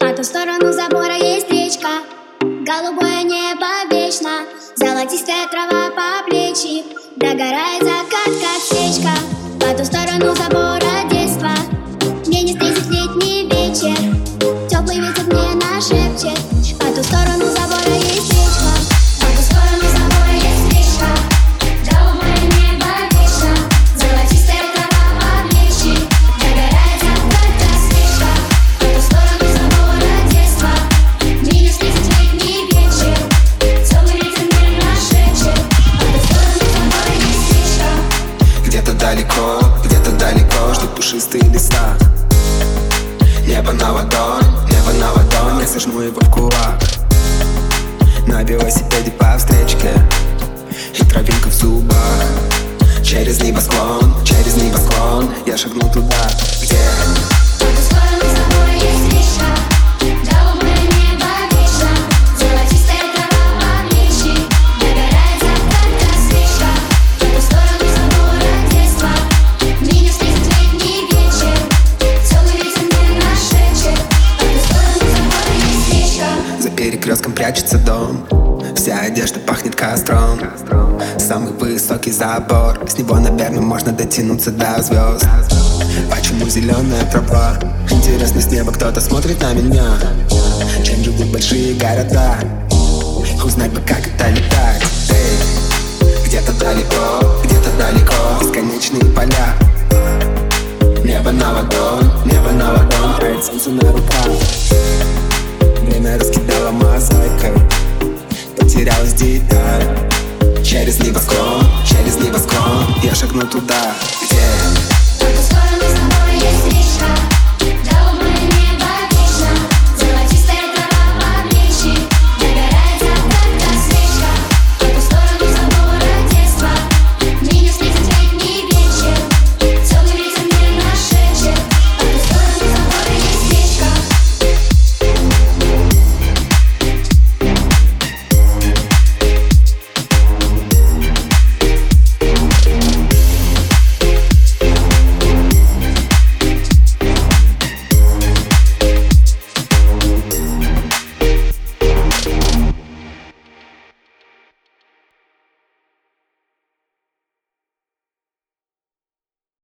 По ту сторону забора есть речка. Голубое небо вечно. Золотистая трава по плечи. Догорает закат, как свечка По ту сторону забора далеко, где-то далеко Ждут пушистые леса Небо на ладонь, небо на ладонь Я сожму его в кулак. На велосипеде по встречке И травинка в зубах. Через небосклон, через небосклон Я шагнул туда, перекрестком прячется дом. Вся одежда пахнет костром. Самый высокий забор. С него, наверное, можно дотянуться до звезд. Почему зеленая трава? Интересно, с неба кто-то смотрит на меня? Чем живут большие города? Узнать бы, как это летать Эй, где-то далеко, где-то далеко. Бесконечные поля. Небо на ладонь, небо на ладонь. Солнце на руках Время раскидало мозаикой. Потерялась деталь. Через небосклон, через небосклон Я шагну туда, где